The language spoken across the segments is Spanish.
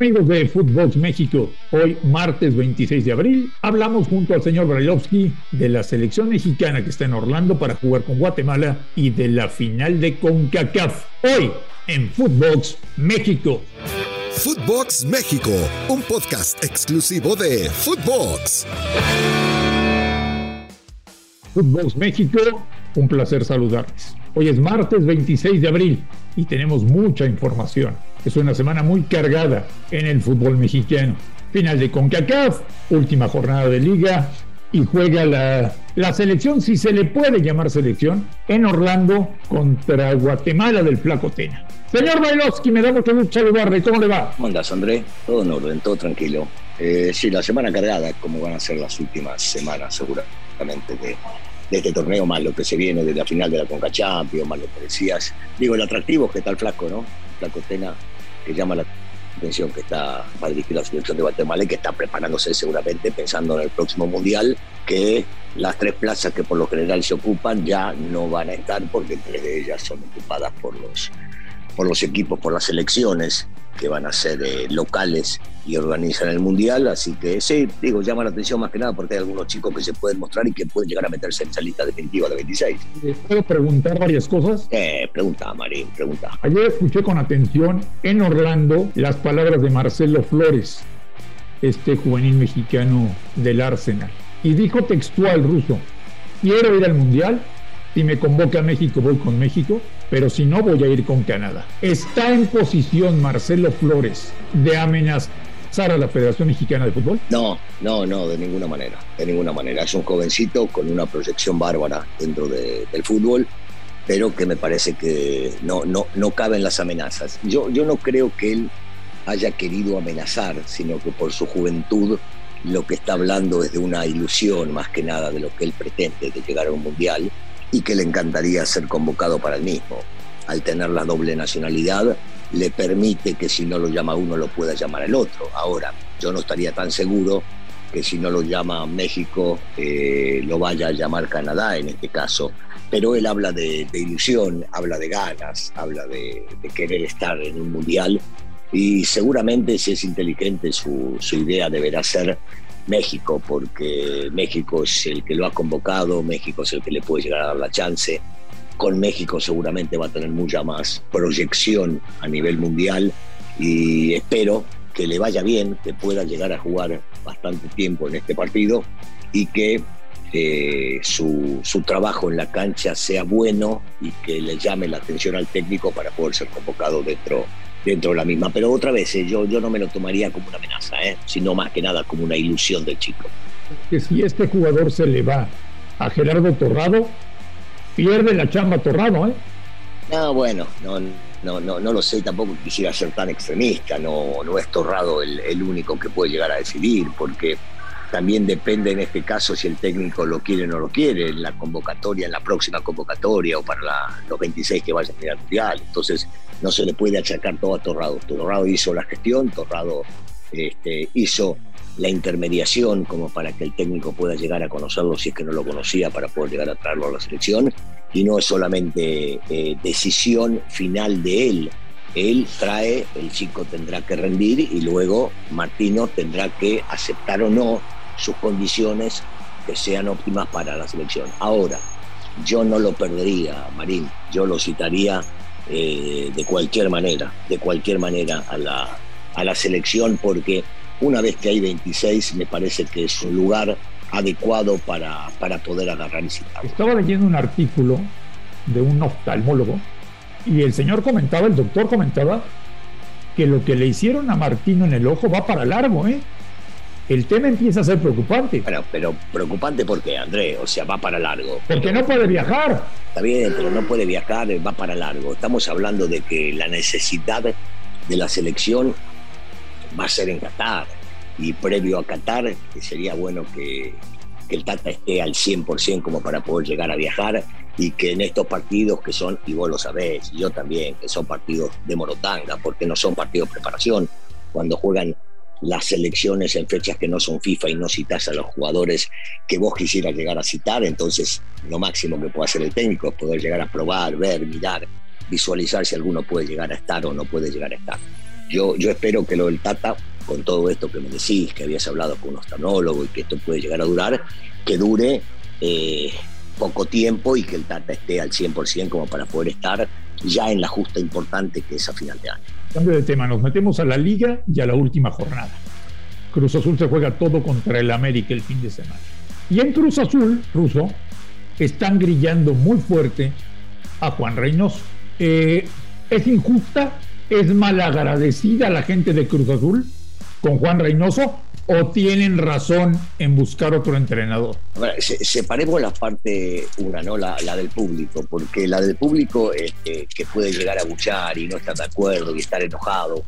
Amigos de Footbox México, hoy martes 26 de abril hablamos junto al señor Brailovsky de la selección mexicana que está en Orlando para jugar con Guatemala y de la final de CONCACAF. Hoy en Footbox México. Footbox México, un podcast exclusivo de Footbox. Footbox México, un placer saludarles. Hoy es martes 26 de abril y tenemos mucha información. Es una semana muy cargada en el fútbol mexicano. Final de CONCACAF, última jornada de liga y juega la, selección, si se le puede llamar selección, en Orlando contra Guatemala del Flaco Tena. Señor Bailovsky, me da mucho gusto saludarle. ¿Cómo le va? ¿Cómo andas, André? Todo en orden, todo tranquilo. Eh, sí, la semana cargada, como van a ser las últimas semanas, seguramente, de, este torneo, más lo que se viene de la final de la Conca Champions, más lo que decías. Digo, el atractivo que está el flaco, ¿no? El flaco Tena, que llama la atención, que está para dirigir la selección de Guatemala y que está preparándose seguramente pensando en el próximo Mundial, que las tres plazas que por lo general se ocupan ya no van a estar porque tres de ellas son ocupadas por los, por los equipos, por las selecciones que van a ser eh, locales y organizan el mundial. Así que sí, digo, llama la atención más que nada porque hay algunos chicos que se pueden mostrar y que pueden llegar a meterse en esa lista definitiva de 26. ¿Puedo preguntar varias cosas? Eh, pregunta, Marín, pregunta. Ayer escuché con atención en Orlando las palabras de Marcelo Flores, este juvenil mexicano del Arsenal. Y dijo textual ruso, quiero ir al mundial, si me convoca a México voy con México, pero si no voy a ir con Canadá. ¿Está en posición Marcelo Flores de amenazar a la Federación Mexicana de Fútbol? No, no, no, de ninguna manera, de ninguna manera. Es un jovencito con una proyección bárbara dentro de, del fútbol, pero que me parece que no, no, no caben las amenazas. Yo, yo no creo que él haya querido amenazar, sino que por su juventud lo que está hablando es de una ilusión más que nada de lo que él pretende de llegar a un mundial y que le encantaría ser convocado para el mismo. Al tener la doble nacionalidad, le permite que si no lo llama uno lo pueda llamar el otro. Ahora, yo no estaría tan seguro que si no lo llama México eh, lo vaya a llamar Canadá en este caso. Pero él habla de, ilusión, habla de ganas, habla de, de, querer estar en un mundial y seguramente si es inteligente su, su idea deberá ser México, porque México es el que lo ha convocado, México es el que le puede llegar a dar la chance. Con México seguramente va a tener mucha más proyección a nivel mundial y espero que le vaya bien, que pueda llegar a jugar bastante tiempo en este partido y que eh, su, su, trabajo en la cancha sea bueno y que le llame la atención al técnico para poder ser convocado dentro dentro de la misma. Pero otra vez, eh, yo, yo no me lo tomaría como una amenaza, eh, sino más que nada como una ilusión del chico. Que si este jugador se le va a Gerardo Torrado, pierde la chamba Torrado, ¿eh? No, bueno, no, no, no, no lo sé, tampoco quisiera ser tan extremista, no, no es Torrado el, el único que puede llegar a decidir, porque también depende en este caso si el técnico lo quiere o no lo quiere, en la convocatoria, en la próxima convocatoria o para los 26 que vayan a ir al mundial. Entonces no se le puede achacar todo a Torrado. Torrado hizo la gestión, Torrado este, hizo la intermediación como para que el técnico pueda llegar a conocerlo si es que no lo conocía para poder llegar a traerlo a la selección y no es solamente eh, decisión final de él. Él trae, el chico tendrá que rendir y luego Martino tendrá que aceptar o no sus condiciones que sean óptimas para la selección. Ahora, yo no lo perdería, Marín, yo lo citaría eh, de cualquier manera, de cualquier manera a la, a la selección porque una vez que hay 26 me parece que es un lugar adecuado para, para poder agarrar y citar. Estaba leyendo un artículo de un oftalmólogo y el señor comentaba, el doctor comentaba, que lo que le hicieron a Martino en el ojo va para largo, ¿eh? El tema empieza a ser preocupante. Bueno, pero preocupante porque, André, o sea, va para largo. Porque no puede viajar. Está bien, pero no puede viajar, va para largo. Estamos hablando de que la necesidad de la selección va a ser en Qatar. Y previo a Qatar, sería bueno que, que el Tata esté al 100% como para poder llegar a viajar y que en estos partidos que son, y vos lo sabés, y yo también, que son partidos de morotanga, porque no son partidos de preparación, cuando juegan las selecciones en fechas que no son FIFA y no citas a los jugadores que vos quisieras llegar a citar, entonces lo máximo que puede hacer el técnico es poder llegar a probar, ver, mirar, visualizar si alguno puede llegar a estar o no puede llegar a estar. Yo, yo espero que lo del Tata, con todo esto que me decís, que habías hablado con un oftalmólogo y que esto puede llegar a durar, que dure eh, poco tiempo y que el Tata esté al 100% como para poder estar ya en la justa importante que es a final de año. Cambio de tema, nos metemos a la liga y a la última jornada. Cruz Azul se juega todo contra el América el fin de semana. Y en Cruz Azul, Ruso, están grillando muy fuerte a Juan Reynoso. Eh, ¿Es injusta? ¿Es malagradecida la gente de Cruz Azul con Juan Reynoso? ¿O tienen razón en buscar otro entrenador? separemos la parte una, ¿no? La, del público, porque la del público este, que puede llegar a buchar y no estar de acuerdo y estar enojado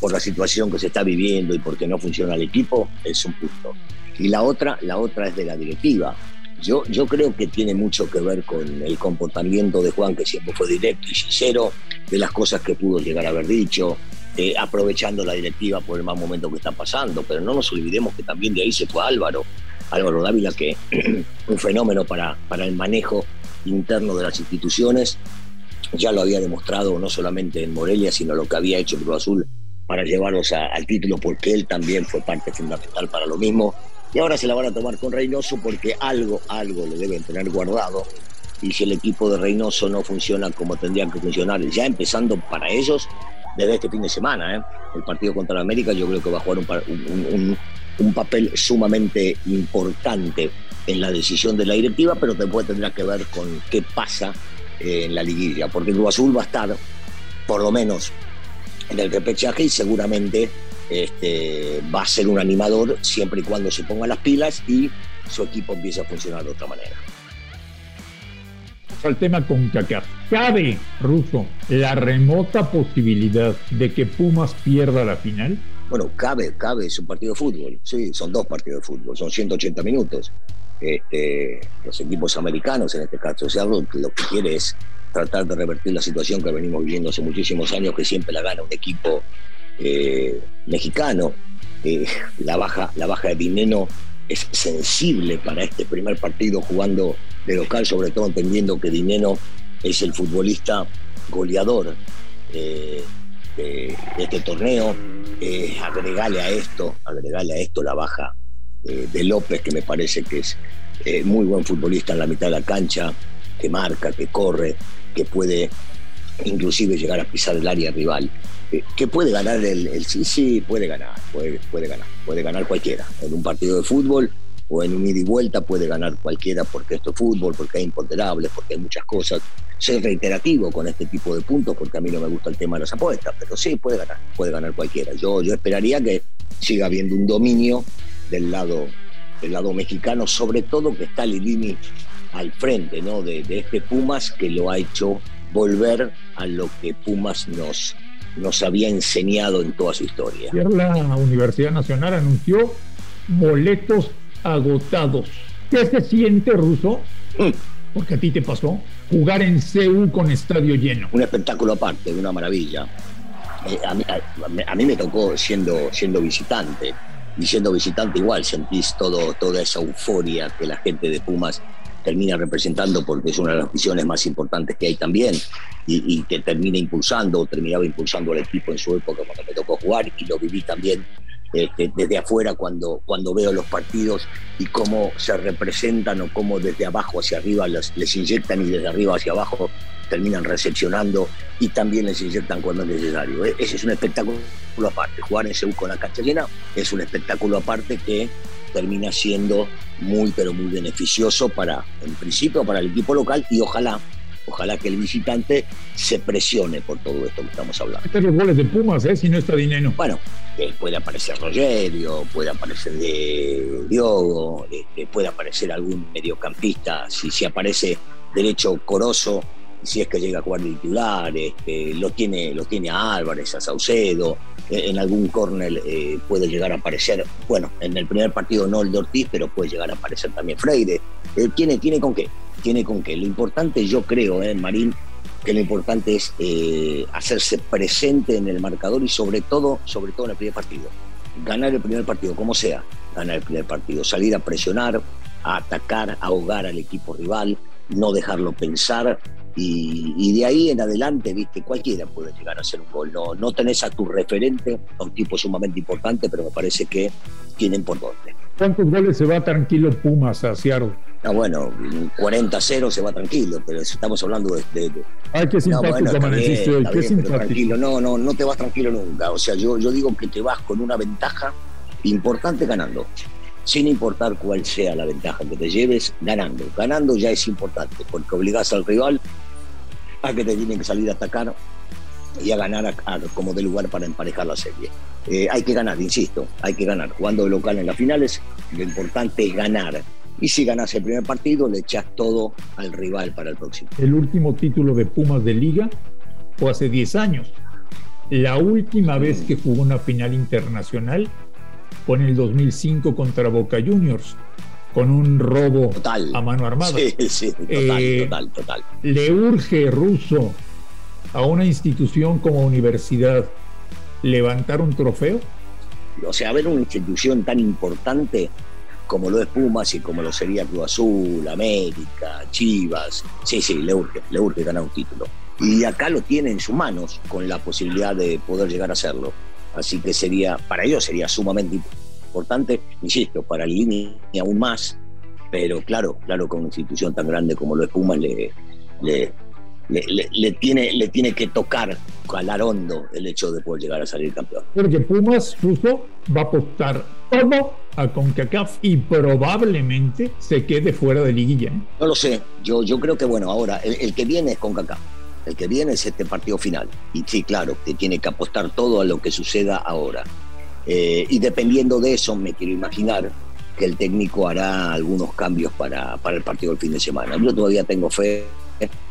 por la situación que se está viviendo y porque no funciona el equipo, es un punto. Y la otra, la otra es de la directiva. Yo, yo creo que tiene mucho que ver con el comportamiento de Juan, que siempre fue directo y sincero, de las cosas que pudo llegar a haber dicho, eh, aprovechando la directiva por el mal momento que está pasando. Pero no nos olvidemos que también de ahí se fue Álvaro, Álvaro Dávila, que un fenómeno para, para el manejo interno de las instituciones. Ya lo había demostrado no solamente en Morelia, sino lo que había hecho Cruz Azul para llevarlos al título, porque él también fue parte fundamental para lo mismo. Y ahora se la van a tomar con Reynoso porque algo, algo le deben tener guardado. Y si el equipo de Reynoso no funciona como tendría que funcionar, ya empezando para ellos, desde este fin de semana. ¿eh? El partido contra la América yo creo que va a jugar un, papel sumamente importante en la decisión de la directiva, pero después tendrá que ver con qué pasa eh, en la liguilla, porque el Cruz Azul va a estar, por lo menos, en el repechaje y seguramente este, va a ser un animador siempre y cuando se ponga las pilas y su equipo empiece a funcionar de otra manera al tema con CACAF. ¿Cabe, Ruso, la remota posibilidad de que Pumas pierda la final? Bueno, cabe, cabe, es un partido de fútbol, sí, son dos partidos de fútbol, son 180 minutos. Este, los equipos americanos, en este caso Seattle, lo que quiere es tratar de revertir la situación que venimos viviendo hace muchísimos años, que siempre la gana un equipo eh, mexicano. Eh, la, baja, la baja de Dineno es sensible para este primer partido jugando de local, sobre todo entendiendo que Dineno es el futbolista goleador eh, de, este torneo. Agregale a esto, agregale a esto la baja de López, que me parece que es muy buen futbolista en la mitad de la cancha, que marca, que corre, que puede inclusive llegar a pisar el área rival. que puede ganar el, sí, sí, puede ganar, puede, puede ganar, puede ganar cualquiera. En un partido de fútbol o en un ida y vuelta puede ganar cualquiera porque esto es fútbol, porque hay imponderables, porque hay muchas cosas. Soy reiterativo con este tipo de puntos porque a mí no me gusta el tema de las apuestas, pero sí puede ganar, puede ganar cualquiera. Yo, yo esperaría que siga habiendo un dominio del lado, del lado mexicano, sobre todo que está Lilini al frente ¿no? de, de este Pumas que lo ha hecho volver a lo que Pumas nos, nos había enseñado en toda su historia. La Universidad Nacional anunció boletos agotados. ¿Qué se siente, Ruso? Mm. Porque a ti te pasó jugar en CEU con estadio lleno. Un espectáculo aparte, una maravilla. Eh, a, mí, me tocó siendo, siendo visitante. Y siendo visitante igual sentís todo, toda esa euforia que la gente de Pumas termina representando porque es una de las visiones más importantes que hay también y, y que termina impulsando o terminaba impulsando al equipo en su época cuando me tocó jugar y lo viví también este, desde afuera cuando, cuando veo los partidos y cómo se representan o cómo desde abajo hacia arriba les, les inyectan y desde arriba hacia abajo terminan recepcionando y también les inyectan cuando es necesario. E-, ese es un espectáculo aparte. Jugar en Seúl con la cancha llena es un espectáculo aparte que termina siendo muy, pero muy beneficioso para, en principio, para el equipo local y ojalá, ojalá que el visitante se presione por todo esto que estamos hablando. Están los goles de Pumas, ¿eh? Si no está dinero. Bueno, eh, puede aparecer Rogerio, puede aparecer de Diogo, puede aparecer algún mediocampista, si, si aparece derecho Corozo, si es que llega a jugar de titular, este, lo, tiene, lo tiene a Álvarez, a Saucedo, eh, en algún córner eh, puede llegar a aparecer, bueno, en el primer partido no el de Ortiz, pero puede llegar a aparecer también Freire. Eh, tiene, tiene con qué, tiene con qué. Lo importante yo creo, eh, Marín, que lo importante es hacerse presente en el marcador y sobre todo, sobre todo en el primer partido. Ganar el primer partido, como sea, ganar el primer partido, salir a presionar, a atacar, a ahogar al equipo rival, no dejarlo pensar y, de ahí en adelante, viste, cualquiera puede llegar a hacer un gol. No, no tenés a tu referente, a un tipo sumamente importante, pero me parece que tienen por dónde. ¿Cuántos goles se va tranquilo Pumas a Seattle? Ah, bueno, 40-0 se va tranquilo, pero estamos hablando de. de Ay, qué simpático no, bueno, hoy, qué simpático. Tranquilo, no, no, no te vas tranquilo nunca. O sea, yo, yo digo que te vas con una ventaja importante ganando sin importar cuál sea la ventaja que te lleves, ganando. Ganando ya es importante, porque obligás al rival a que te tienen que salir a atacar y a ganar como de lugar para emparejar la serie. Eh, hay que ganar, insisto, hay que ganar. Jugando de local en las finales, lo importante es ganar. Y si ganas el primer partido, le echas todo al rival para el próximo. El último título de Pumas de liga fue hace 10 años. La última vez que jugó una final internacional fue en el 2005 contra Boca Juniors, con un robo a mano armada. Sí, sí, total, eh, total, total. Le urge ruso a una institución como universidad levantar un trofeo. O sea, ver una institución tan importante como lo es Pumas y como lo sería Cruz Azul, América, Chivas. Sí, sí, le urge, le urge ganar un título. Y acá lo tiene en sus manos con la posibilidad de poder llegar a hacerlo. Así que sería, para ellos sería sumamente importante, insisto, para el línea aún más, pero claro, claro, con una institución tan grande como lo es Pumas le, le, le, tiene, le tiene que tocar, calar hondo el hecho de poder llegar a salir campeón. Porque Pumas justo va a apostar todo a CONCACAF y probablemente se quede fuera de liguilla. ¿eh? No lo sé, yo, yo creo que bueno, ahora el, el que viene es CONCACAF el que viene es este partido final. Y sí, claro, que tiene que apostar todo a lo que suceda ahora. Eh, y dependiendo de eso, me quiero imaginar que el técnico hará algunos cambios para, para el partido del fin de semana. Yo todavía tengo fe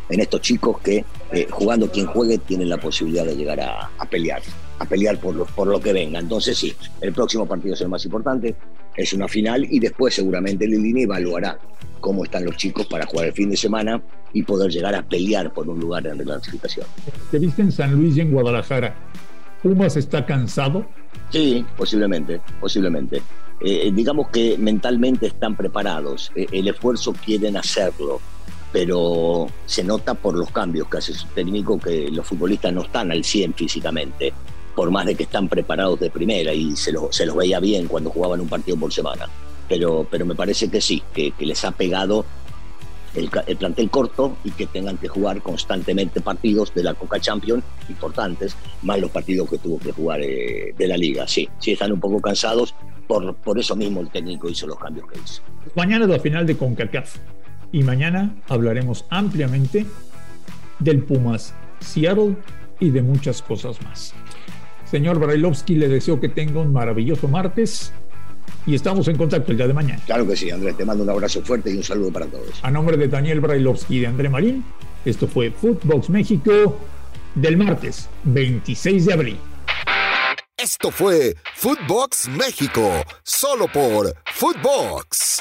en estos chicos que eh, jugando quien juegue tienen la posibilidad de llegar a, pelear, a pelear por lo, por lo que venga. Entonces sí, el próximo partido es el más importante, es una final y después seguramente Lilini evaluará cómo están los chicos para jugar el fin de semana y poder llegar a pelear por un lugar en la clasificación. Te viste en San Luis y en Guadalajara. ¿Pumas está cansado? Sí, posiblemente, posiblemente. Eh, digamos que mentalmente están preparados, eh, el esfuerzo quieren hacerlo, pero se nota por los cambios que hace su técnico que los futbolistas no están al 100 físicamente, por más de que están preparados de primera y se, los veía bien cuando jugaban un partido por semana. Pero, pero me parece que sí, que les ha pegado el, plantel corto y que tengan que jugar constantemente partidos de la Coca Champions importantes, más los partidos que tuvo que jugar eh, de la liga. Sí, sí están un poco cansados, por, por eso mismo el técnico hizo los cambios que hizo. Mañana es la final de CONCACAF y mañana hablaremos ampliamente del Pumas Seattle y de muchas cosas más. Señor Brailovsky, le deseo que tenga un maravilloso martes y estamos en contacto el día de mañana. Claro que sí, Andrés, te mando un abrazo fuerte y un saludo para todos. A nombre de Daniel Brailovsky y de André Marín, esto fue Footbox México del martes 26 de abril. Esto fue Footbox México, solo por Footbox.